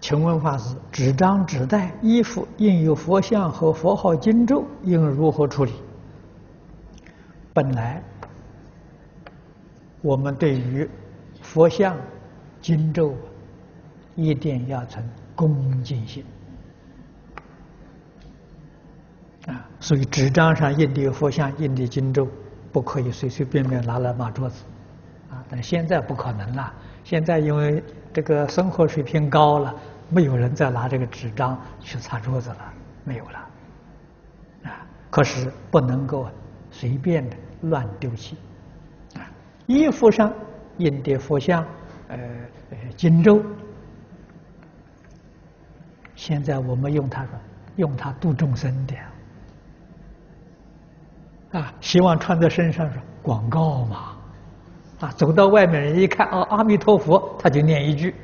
请问法师，纸张、纸袋、衣服印有佛像和佛号经咒，应如何处理？本来我们对于佛像、经咒，一定要存恭敬心啊。所以纸张上印的佛像、印的经咒，不可以随随便便拿来抹桌子啊。但现在不可能了，现在因为这个生活水平高了。没有人再拿这个纸张去擦桌子了，没有了，啊！可是不能够随便的乱丢弃，啊！衣服上印的佛像，呃，经咒，现在我们用它说，用它度众生的，啊！希望穿在身上是广告嘛，啊！走到外面人一看，哦，阿弥陀佛，他就念一句。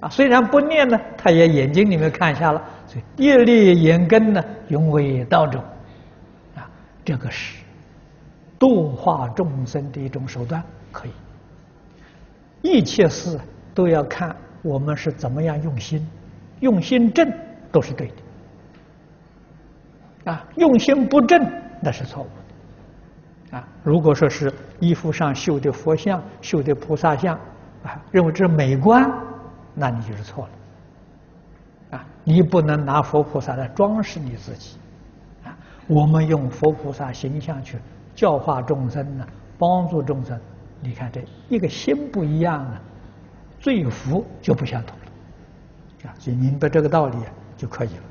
啊，虽然不念呢，他也眼睛里面看下了，所以业力眼根呢，永为道种，啊，这个是度化众生的一种手段，可以。一切事都要看我们是怎么样用心，用心正都是对的，啊，用心不正那是错误的，啊，如果说是衣服上绣的佛像、绣的菩萨像，啊，认为这是美观。那你就是错了，啊！你不能拿佛菩萨来装饰你自己，啊！我们用佛菩萨形象去教化众生呢，帮助众生。你看这一个心不一样呢，罪福就不相同了，啊！所以明白这个道理就可以了。